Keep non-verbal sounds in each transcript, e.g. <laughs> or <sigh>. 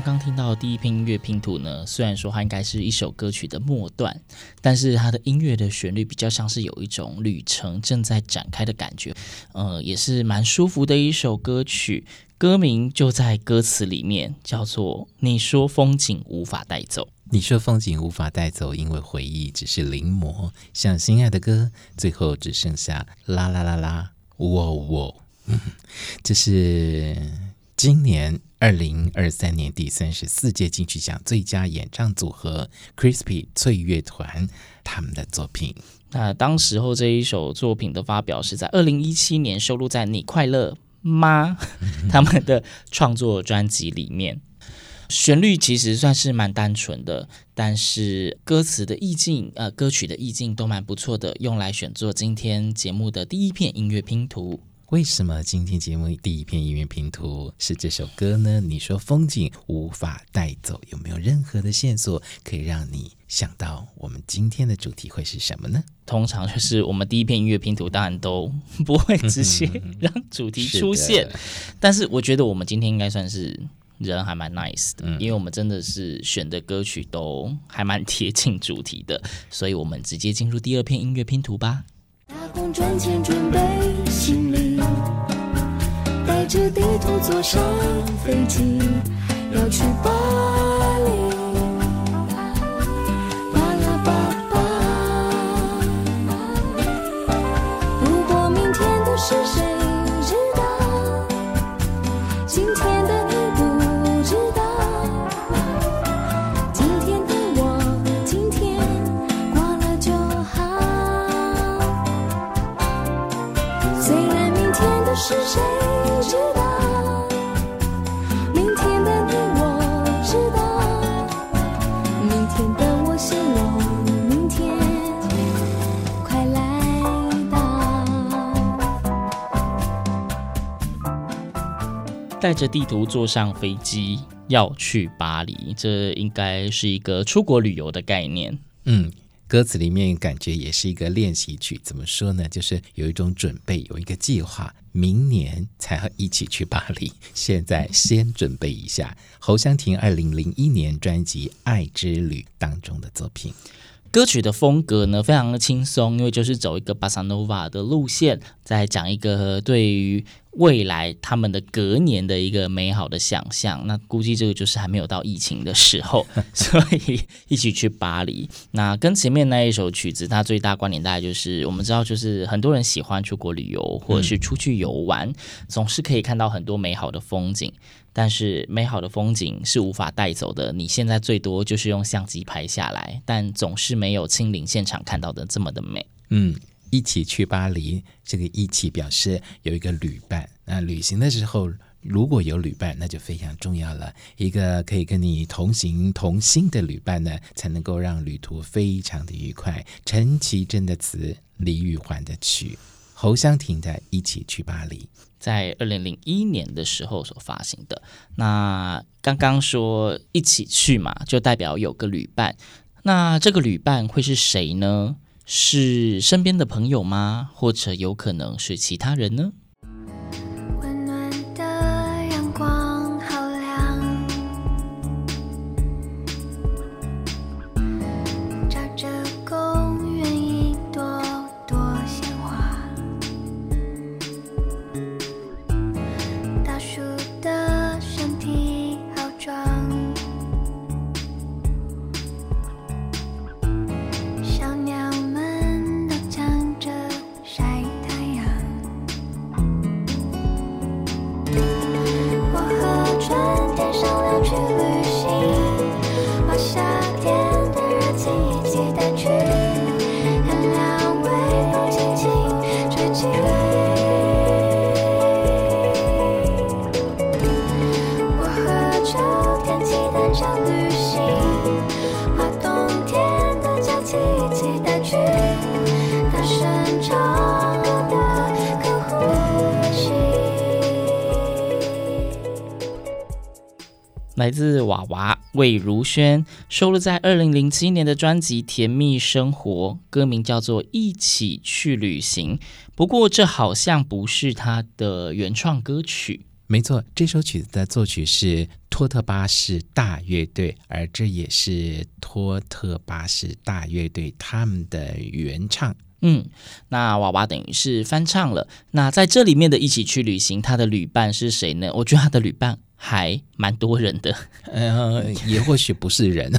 刚刚听到的第一篇音乐拼图呢，虽然说它应该是一首歌曲的末段，但是它的音乐的旋律比较像是有一种旅程正在展开的感觉，呃，也是蛮舒服的一首歌曲。歌名就在歌词里面，叫做“你说风景无法带走”。你说风景无法带走，因为回忆只是临摹，像心爱的歌，最后只剩下啦啦啦啦，喔喔。<laughs> 这是今年。二零二三年第三十四届金曲奖最佳演唱组合 Crispy 脆乐团他们的作品。那当时候这一首作品的发表是在二零一七年，收录在《你快乐吗》<laughs> 他们的创作专辑里面。旋律其实算是蛮单纯的，但是歌词的意境，呃，歌曲的意境都蛮不错的，用来选作今天节目的第一片音乐拼图。为什么今天节目第一篇音乐拼图是这首歌呢？你说风景无法带走，有没有任何的线索可以让你想到我们今天的主题会是什么呢？通常就是我们第一篇音乐拼图，当然都不会直接让主题出现。是 <laughs> 但是我觉得我们今天应该算是人还蛮 nice 的，嗯、因为我们真的是选的歌曲都还蛮贴近主题的，所以我们直接进入第二篇音乐拼图吧。打工赚钱准备着地图坐上飞机，要去巴带着地图坐上飞机要去巴黎，这应该是一个出国旅游的概念。嗯，歌词里面感觉也是一个练习曲。怎么说呢？就是有一种准备，有一个计划，明年才会一起去巴黎。现在先准备一下。侯湘婷二零零一年专辑《爱之旅》当中的作品。歌曲的风格呢，非常的轻松，因为就是走一个巴萨诺瓦的路线，在讲一个对于未来他们的隔年的一个美好的想象。那估计这个就是还没有到疫情的时候，<laughs> 所以一起去巴黎。那跟前面那一首曲子，它最大关联大概就是我们知道，就是很多人喜欢出国旅游或者是出去游玩，总是可以看到很多美好的风景。但是美好的风景是无法带走的，你现在最多就是用相机拍下来，但总是没有亲临现场看到的这么的美。嗯，一起去巴黎，这个一起表示有一个旅伴。那旅行的时候如果有旅伴，那就非常重要了。一个可以跟你同行同心的旅伴呢，才能够让旅途非常的愉快。陈绮贞的词，李玉环的曲。侯湘婷的《一起去巴黎》在二零零一年的时候所发行的。那刚刚说一起去嘛，就代表有个旅伴。那这个旅伴会是谁呢？是身边的朋友吗？或者有可能是其他人呢？来自娃娃魏如萱收录在二零零七年的专辑《甜蜜生活》，歌名叫做《一起去旅行》。不过，这好像不是他的原创歌曲。没错，这首曲子的作曲是托特巴士大乐队，而这也是托特巴士大乐队他们的原唱嗯，那娃娃等于是翻唱了。那在这里面的《一起去旅行》，他的旅伴是谁呢？我觉得他的旅伴。还蛮多人的，呃，<laughs> 也或许不是人，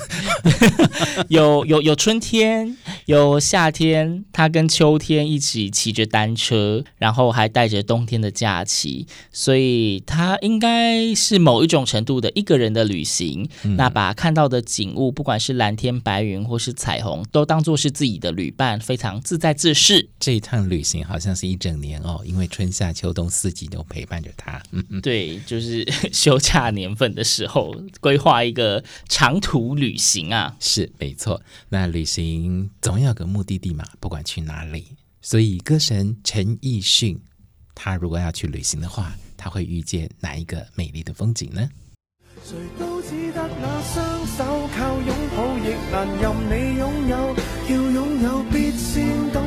<laughs> 有有有春天，有夏天，他跟秋天一起骑着单车，然后还带着冬天的假期，所以他应该是某一种程度的一个人的旅行。嗯、那把看到的景物，不管是蓝天白云或是彩虹，都当作是自己的旅伴，非常自在自适。这一趟旅行好像是一整年哦，因为春夏秋冬四季都陪伴着他。嗯嗯，对，就是。<laughs> 休假年份的时候，规划一个长途旅行啊，是没错。那旅行总要有个目的地嘛，不管去哪里。所以歌神陈奕迅，他如果要去旅行的话，他会遇见哪一个美丽的风景呢？谁都只得那双手靠拥抱，亦难任你拥有。要拥有，必先懂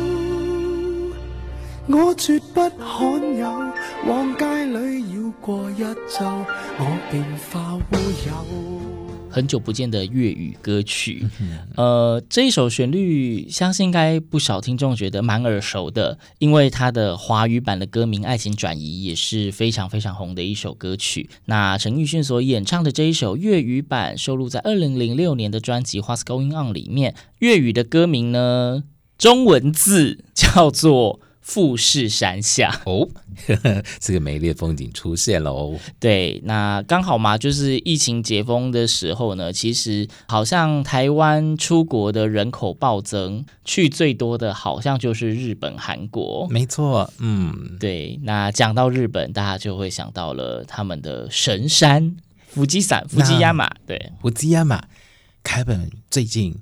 我绝不罕有，往街里绕过一周，我便化乌有。很久不见的粤语歌曲，呃，这一首旋律相信应该不少听众觉得蛮耳熟的，因为它的华语版的歌名《爱情转移》也是非常非常红的一首歌曲。那陈奕迅所演唱的这一首粤语版收录在二零零六年的专辑《What's Going On》里面，粤语的歌名呢，中文字叫做。富士山下哦，呵呵，这个美丽的风景出现了哦。对，那刚好嘛，就是疫情解封的时候呢，其实好像台湾出国的人口暴增，去最多的好像就是日本、韩国。没错，嗯，对。那讲到日本，大家就会想到了他们的神山富士山、富士山嘛。对，富士山嘛。凯本最近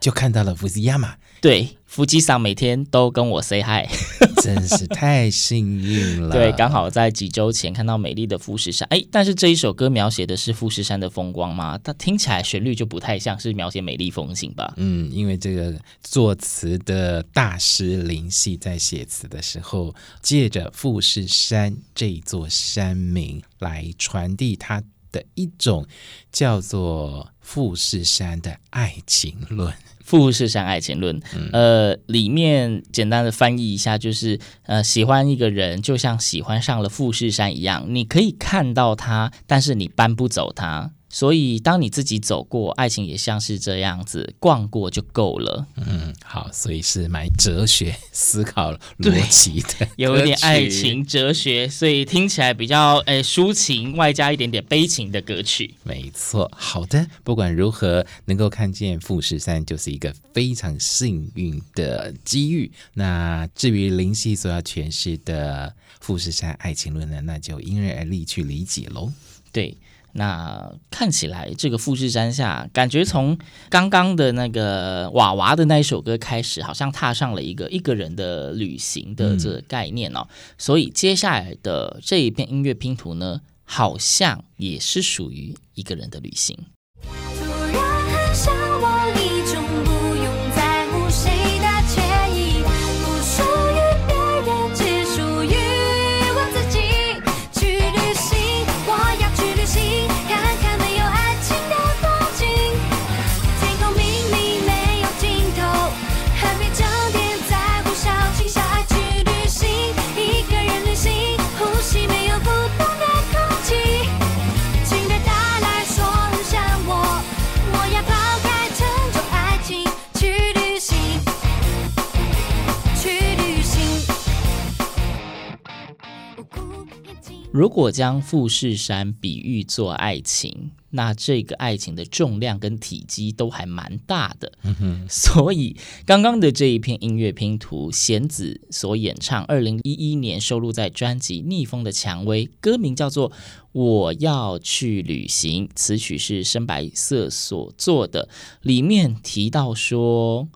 就看到了富士山嘛。对，富士山每天都跟我 say hi，<laughs> 真是太幸运了。对，刚好在几周前看到美丽的富士山。哎，但是这一首歌描写的是富士山的风光吗？它听起来旋律就不太像是描写美丽风景吧？嗯，因为这个作词的大师林夕在写词的时候，借着富士山这座山名来传递他的一种叫做富士山的爱情论。富士山爱情论，呃，里面简单的翻译一下，就是呃，喜欢一个人就像喜欢上了富士山一样，你可以看到他，但是你搬不走他。所以，当你自己走过，爱情也像是这样子，逛过就够了。嗯，好，所以是蛮哲学思考逻辑的，<laughs> 有一点爱情哲学，所以听起来比较诶、欸、抒情，外加一点点悲情的歌曲。没错，好的，不管如何，能够看见富士山就是一个非常幸运的机遇。那至于林夕所要诠释的富士山爱情论呢，那就因人而异去理解喽。对。那看起来，这个富士山下，感觉从刚刚的那个娃娃的那一首歌开始，好像踏上了一个一个人的旅行的这个概念哦。所以接下来的这一片音乐拼图呢，好像也是属于一个人的旅行。如果将富士山比喻作爱情，那这个爱情的重量跟体积都还蛮大的。嗯，所以刚刚的这一片音乐拼图，弦子所演唱，二零一一年收录在专辑《逆风的蔷薇》，歌名叫做《我要去旅行》，词曲是深白色所作的，里面提到说。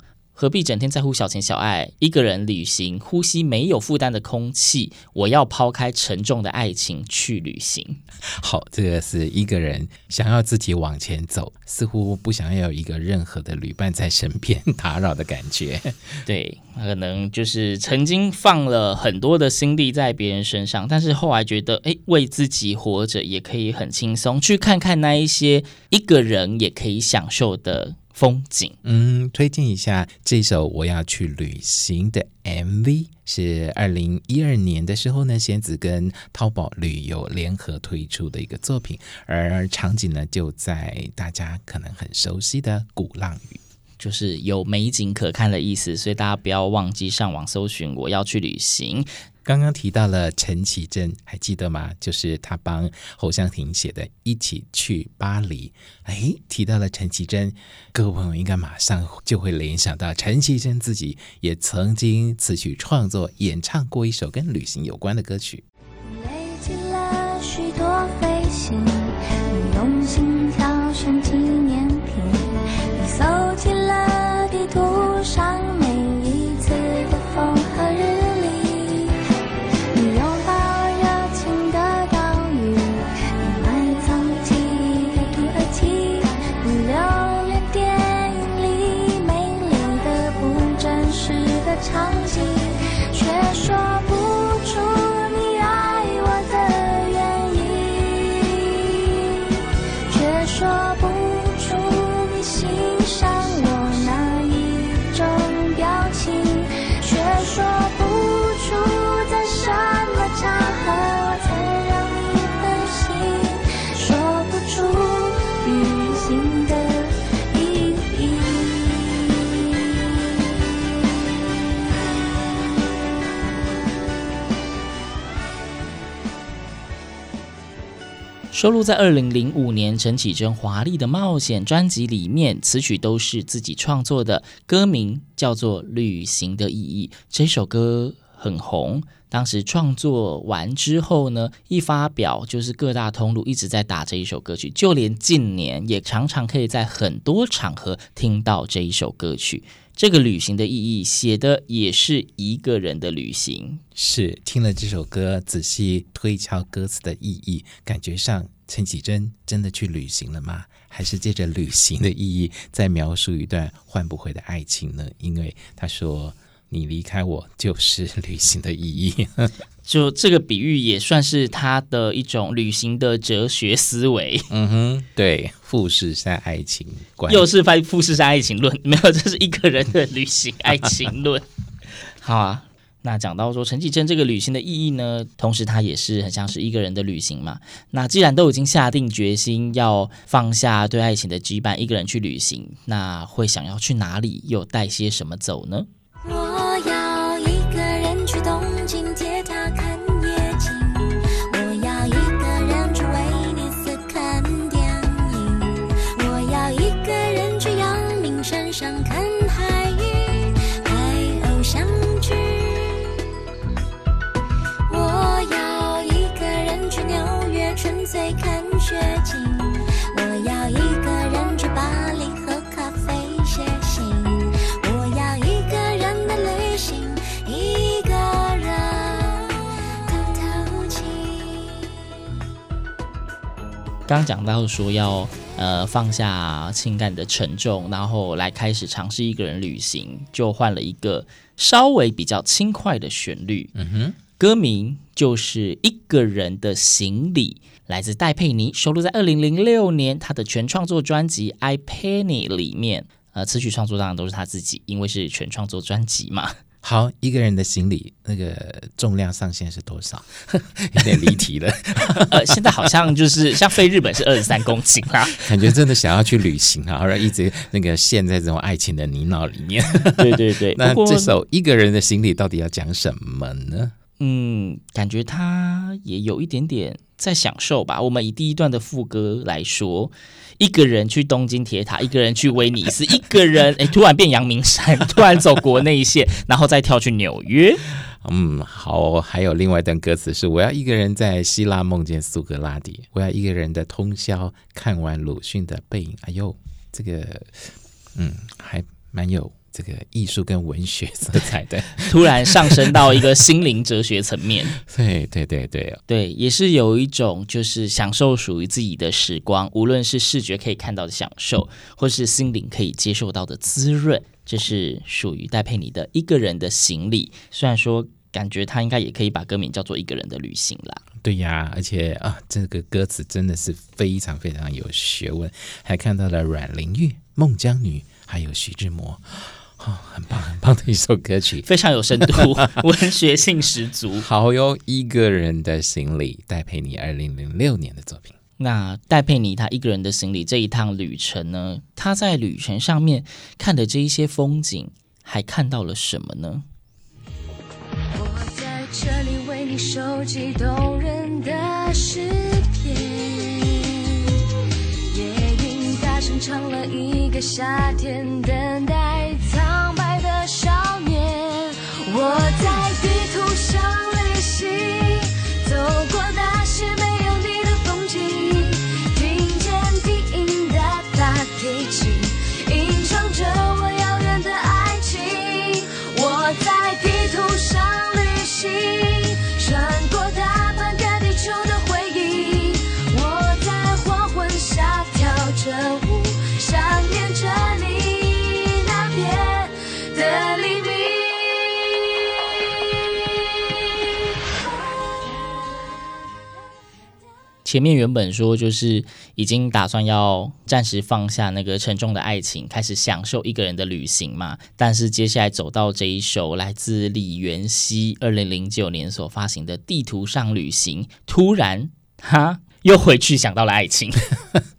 何必整天在乎小情小爱？一个人旅行，呼吸没有负担的空气。我要抛开沉重的爱情去旅行。好，这个是一个人想要自己往前走，似乎不想要有一个任何的旅伴在身边打扰的感觉。<laughs> 对，可能就是曾经放了很多的心力在别人身上，但是后来觉得，哎，为自己活着也可以很轻松，去看看那一些一个人也可以享受的。风景，嗯，推荐一下这首我要去旅行的 MV，是二零一二年的时候呢，仙子跟淘宝旅游联合推出的一个作品，而场景呢就在大家可能很熟悉的鼓浪屿，就是有美景可看的意思，所以大家不要忘记上网搜寻我要去旅行。刚刚提到了陈绮贞，还记得吗？就是他帮侯湘婷写的《一起去巴黎》。哎，提到了陈绮贞，各位朋友应该马上就会联想到陈绮贞自己也曾经词曲创作、演唱过一首跟旅行有关的歌曲。收录在二零零五年陈绮贞《华丽的冒险》专辑里面，词曲都是自己创作的，歌名叫做《旅行的意义》。这首歌很红，当时创作完之后呢，一发表就是各大通路一直在打这一首歌曲，就连近年也常常可以在很多场合听到这一首歌曲。这个旅行的意义写的也是一个人的旅行，是听了这首歌，仔细推敲歌词的意义，感觉上陈绮贞真的去旅行了吗？还是借着旅行的意义在描述一段换不回的爱情呢？因为他说。你离开我就是旅行的意义，<laughs> 就这个比喻也算是他的一种旅行的哲学思维。<laughs> 嗯哼，对，富士山爱情观又是翻富士山爱情论，没有，这是一个人的旅行爱情论。<laughs> 好啊，那讲到说陈绮贞这个旅行的意义呢，同时他也是很像是一个人的旅行嘛。那既然都已经下定决心要放下对爱情的羁绊，一个人去旅行，那会想要去哪里，又带些什么走呢？刚讲到说要呃放下情感的沉重，然后来开始尝试一个人旅行，就换了一个稍微比较轻快的旋律。嗯哼，歌名就是《一个人的行李》，来自戴佩妮，收录在二零零六年他的全创作专辑《I Penny》里面。呃，词曲创作当然都是他自己，因为是全创作专辑嘛。好，一个人的行李那个重量上限是多少？<laughs> 有点离题了。<laughs> 呃，现在好像就是像飞日本是二十三公斤啦，感觉真的想要去旅行啊，而一直那个陷在这种爱情的泥淖里面。对对对，<laughs> 那这首一个人的行李到底要讲什么呢？嗯，感觉他也有一点点在享受吧。我们以第一段的副歌来说，一个人去东京铁塔，一个人去威尼斯，一个人 <laughs> 哎，突然变阳明山，<laughs> 突然走国内线，然后再跳去纽约。嗯，好。还有另外一段歌词是：我要一个人在希腊梦见苏格拉底，我要一个人的通宵看完鲁迅的背影。哎呦，这个嗯，还蛮有。这个艺术跟文学色彩的，<laughs> 突然上升到一个心灵哲学层面。<laughs> 对对对对，对，也是有一种就是享受属于自己的时光，无论是视觉可以看到的享受，或是心灵可以接受到的滋润，这是属于戴佩妮的一个人的行李。虽然说，感觉他应该也可以把歌名叫做《一个人的旅行》啦。对呀，而且啊，这个歌词真的是非常非常有学问，还看到了阮玲玉、孟姜女，还有徐志摩。哦，很棒很棒的一首歌曲，非常有深度，<laughs> 文学性十足。好哟，一个人的行李，戴佩妮二零零六年的作品。那戴佩妮她一个人的行李这一趟旅程呢？她在旅程上面看的这一些风景，还看到了什么呢？我在这里为你收集动人的前面原本说就是已经打算要暂时放下那个沉重的爱情，开始享受一个人的旅行嘛。但是接下来走到这一首来自李元熙二零零九年所发行的《地图上旅行》，突然哈又回去想到了爱情。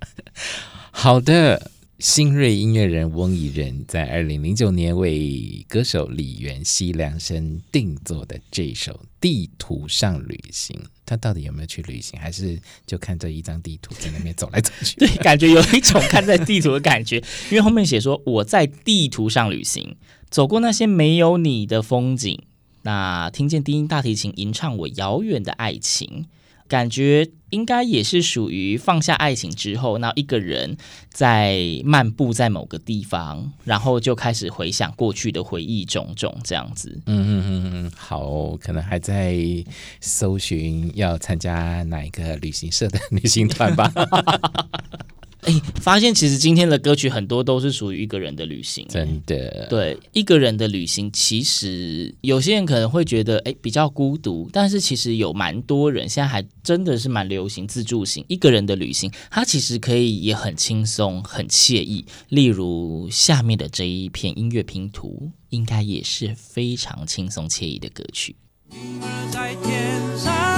<laughs> 好的。新锐音乐人翁宜人在二零零九年为歌手李元熙量身定做的这首《地图上旅行》，他到底有没有去旅行，还是就看这一张地图在那边走来走去？<laughs> 对，感觉有一种看在地图的感觉，因为后面写说我在地图上旅行，走过那些没有你的风景，那听见低音大提琴吟唱我遥远的爱情。感觉应该也是属于放下爱情之后，那一个人在漫步在某个地方，然后就开始回想过去的回忆种种这样子。嗯嗯嗯嗯，好，可能还在搜寻要参加哪一个旅行社的 <laughs> 旅行团吧。哎，发现其实今天的歌曲很多都是属于一个人的旅行，真的。对，一个人的旅行，其实有些人可能会觉得哎比较孤独，但是其实有蛮多人现在还真的是蛮流行自助型一个人的旅行，它其实可以也很轻松、很惬意。例如下面的这一片音乐拼图，应该也是非常轻松惬意的歌曲。在天上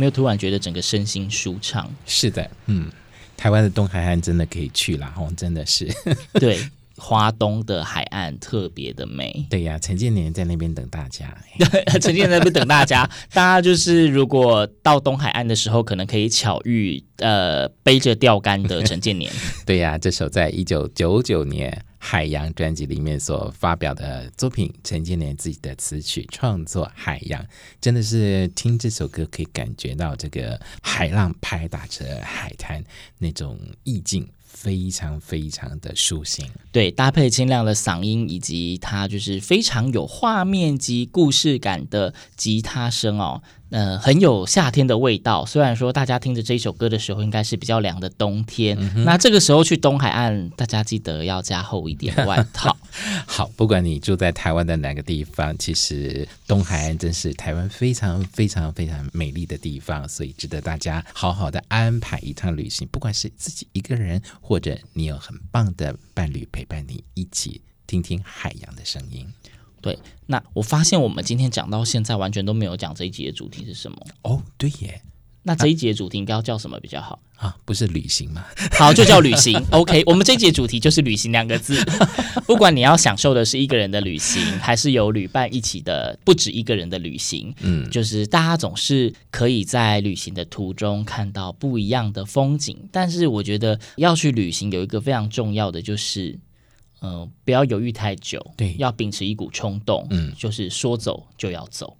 没有突然觉得整个身心舒畅？是的，嗯，台湾的东海岸真的可以去啦，哦，真的是。<laughs> 对，华东的海岸特别的美。对呀，陈建年在那边等大家。<laughs> 陈建年在那边等大家，大家就是如果到东海岸的时候，可能可以巧遇呃背着钓竿的陈建年。<laughs> 对呀，这首在一九九九年《海洋》专辑里面所发表的作品，陈建年自己的词曲创作《海洋》，真的是听这首歌可以感觉到这个海浪拍打着海滩那种意境。非常非常的舒心，对，搭配清亮的嗓音，以及它就是非常有画面及故事感的吉他声哦。呃，很有夏天的味道。虽然说大家听着这一首歌的时候，应该是比较凉的冬天。嗯、那这个时候去东海岸，大家记得要加厚一点外套。<laughs> 好，不管你住在台湾的哪个地方，其实东海岸真是台湾非常非常非常美丽的地方，所以值得大家好好的安排一趟旅行。不管是自己一个人，或者你有很棒的伴侣陪伴你一起听听海洋的声音。对，那我发现我们今天讲到现在，完全都没有讲这一集的主题是什么哦。对耶，那这一集的主题应该要叫什么比较好啊？不是旅行吗？<laughs> 好，就叫旅行。OK，我们这一集的主题就是旅行两个字。<laughs> 不管你要享受的是一个人的旅行，还是有旅伴一起的不止一个人的旅行，嗯，就是大家总是可以在旅行的途中看到不一样的风景。但是我觉得要去旅行有一个非常重要的就是。嗯、呃，不要犹豫太久，对，要秉持一股冲动，嗯，就是说走就要走。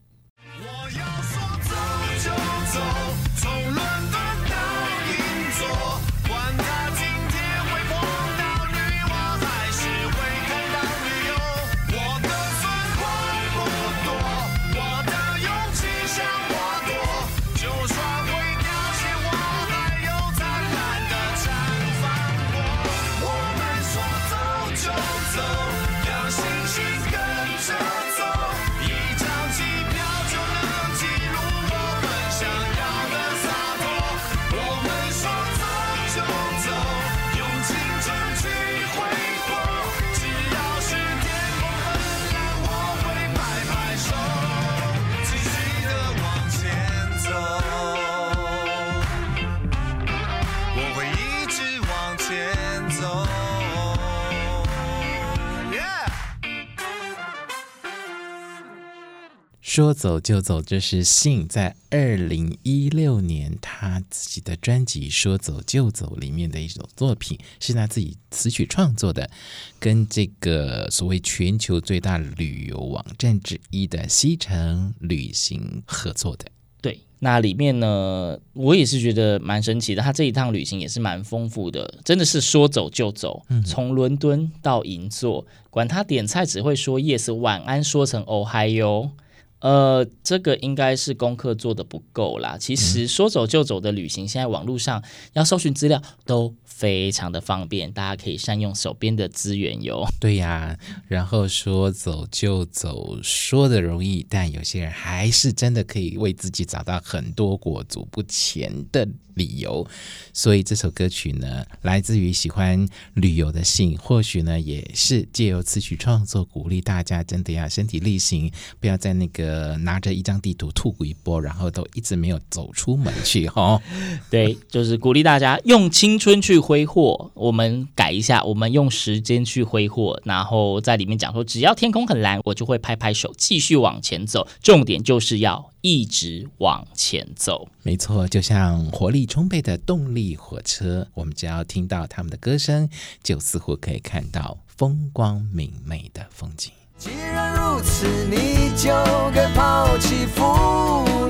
说走就走，这是信在二零一六年他自己的专辑《说走就走》里面的一首作品，是他自己词曲创作的，跟这个所谓全球最大旅游网站之一的西城旅行合作的。对，那里面呢，我也是觉得蛮神奇的，他这一趟旅行也是蛮丰富的，真的是说走就走，从伦敦到银座，管他点菜只会说 yes，晚安说成 Ohio。呃，这个应该是功课做的不够啦。其实说走就走的旅行，现在网络上要搜寻资料都非常的方便，大家可以善用手边的资源哟。对呀，然后说走就走，说的容易，但有些人还是真的可以为自己找到很多裹足不前的理由。所以这首歌曲呢，来自于喜欢旅游的信，或许呢也是借由词曲创作，鼓励大家真的要身体力行，不要在那个。拿着一张地图吐一波，然后都一直没有走出门去哈。<laughs> 对，就是鼓励大家用青春去挥霍。我们改一下，我们用时间去挥霍，然后在里面讲说，只要天空很蓝，我就会拍拍手，继续往前走。重点就是要一直往前走。没错，就像活力充沛的动力火车，我们只要听到他们的歌声，就似乎可以看到风光明媚的风景。既然如此，你就该抛弃负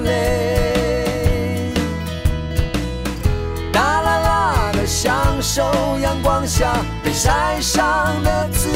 累，大啦啦的享受阳光下被晒伤的滋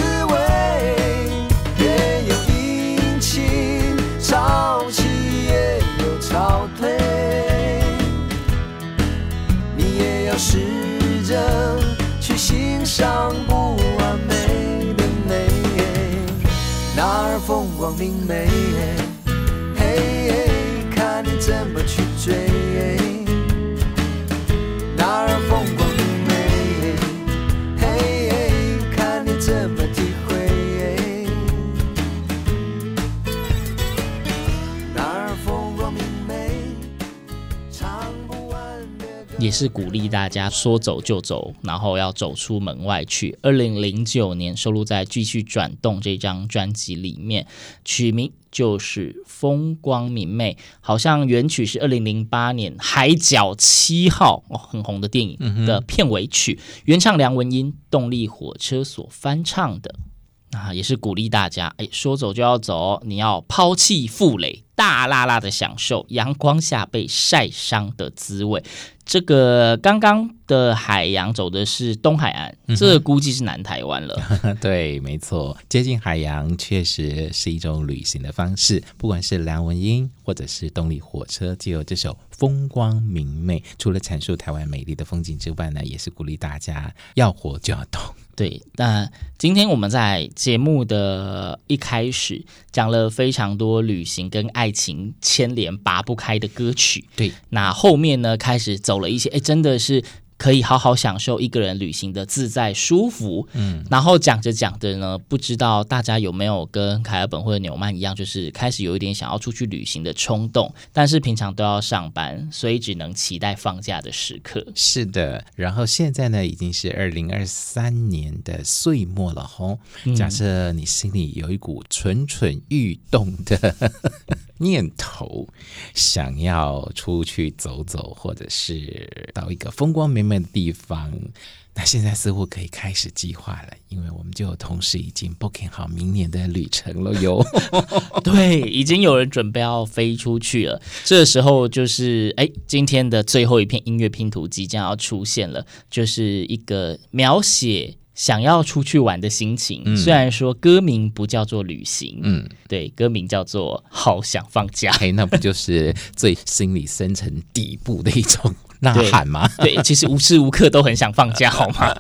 也是鼓励大家说走就走，然后要走出门外去。二零零九年收录在《继续转动》这张专辑里面，曲名就是《风光明媚》，好像原曲是二零零八年《海角七号》哦，很红的电影的片尾曲，嗯、原唱梁文音，动力火车所翻唱的。啊，也是鼓励大家，哎，说走就要走，你要抛弃负累，大辣辣的享受阳光下被晒伤的滋味。这个刚刚的海洋走的是东海岸，嗯、这个、估计是南台湾了。<laughs> 对，没错，接近海洋确实是一种旅行的方式。不管是梁文音，或者是动力火车，就有这首《风光明媚》，除了阐述台湾美丽的风景之外呢，也是鼓励大家要活就要动。对，那今天我们在节目的一开始讲了非常多旅行跟爱情牵连拔不开的歌曲。对，那后面呢，开始走了一些，哎，真的是。可以好好享受一个人旅行的自在舒服，嗯，然后讲着讲着呢，不知道大家有没有跟凯尔本或者纽曼一样，就是开始有一点想要出去旅行的冲动，但是平常都要上班，所以只能期待放假的时刻。是的，然后现在呢，已经是二零二三年的岁末了吼，假设你心里有一股蠢蠢欲动的。念头想要出去走走，或者是到一个风光明媚的地方，那现在似乎可以开始计划了，因为我们就有同事已经 booking 好明年的旅程了哟。<laughs> 对，已经有人准备要飞出去了。这时候就是，哎，今天的最后一片音乐拼图即将要出现了，就是一个描写。想要出去玩的心情，嗯、虽然说歌名不叫做旅行，嗯，对，歌名叫做好想放假，哎，那不就是最心里深层底部的一种 <laughs> 呐喊吗？对，对，其实无时无刻都很想放假，<laughs> 好吗？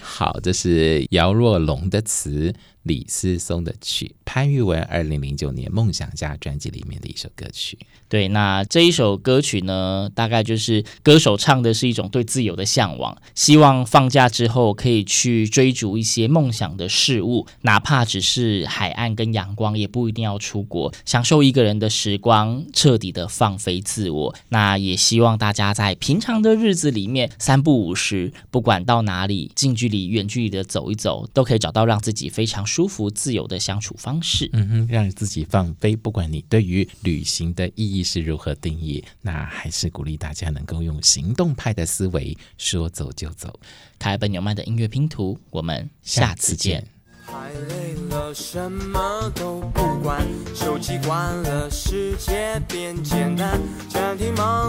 好，这是姚若龙的词。李思松的曲，潘玉文二零零九年《梦想家》专辑里面的一首歌曲。对，那这一首歌曲呢，大概就是歌手唱的是一种对自由的向往，希望放假之后可以去追逐一些梦想的事物，哪怕只是海岸跟阳光，也不一定要出国，享受一个人的时光，彻底的放飞自我。那也希望大家在平常的日子里面三不五时，不管到哪里，近距离、远距离的走一走，都可以找到让自己非常舒服、自由的相处方，嗯哼，让自己放飞。不管你对于旅行的意义是如何定义，那还是鼓励大家能够用行动派的思维，说走就走。凯尔本纽曼的音乐拼图，我们下次见。太累了，什么都不管，手机关了，世界变简单，暂停忙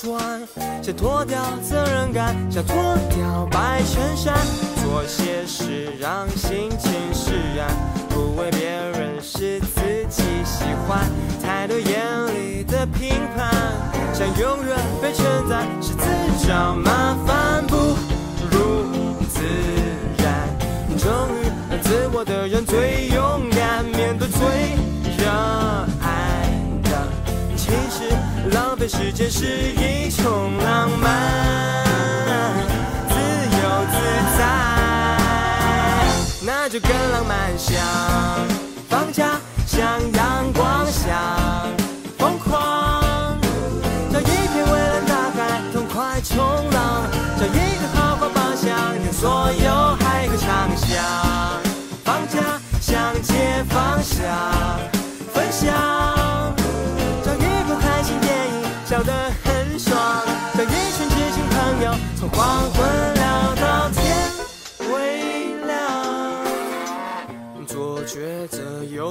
碌的打转，想脱掉责任感，想脱掉白衬衫，做些事让心情释然，不为别人，是自己喜欢，太多眼里的评判，想永远被称赞，是自找麻烦，不如自然，终于。自我的人最勇敢，面对最热爱的。其实浪费时间是一种浪漫，自由自在，那就更浪漫。想放假，像阳光，想疯狂，找一片蔚蓝大海，痛快冲浪，找一个好好方向，跟所有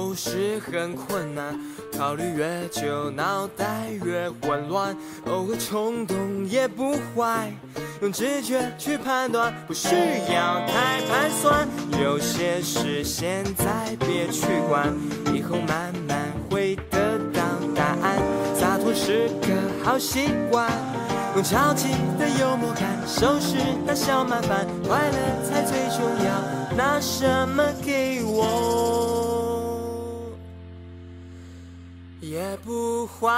有时很困难，考虑越久，脑袋越混乱，偶尔冲动也不坏。用直觉去判断，不需要太盘算。有些事现在别去管，以后慢慢会得到答案。洒脱是个好习惯，用超级的幽默感收拾那小麻烦，快乐才最重要。拿什么给我，也不换。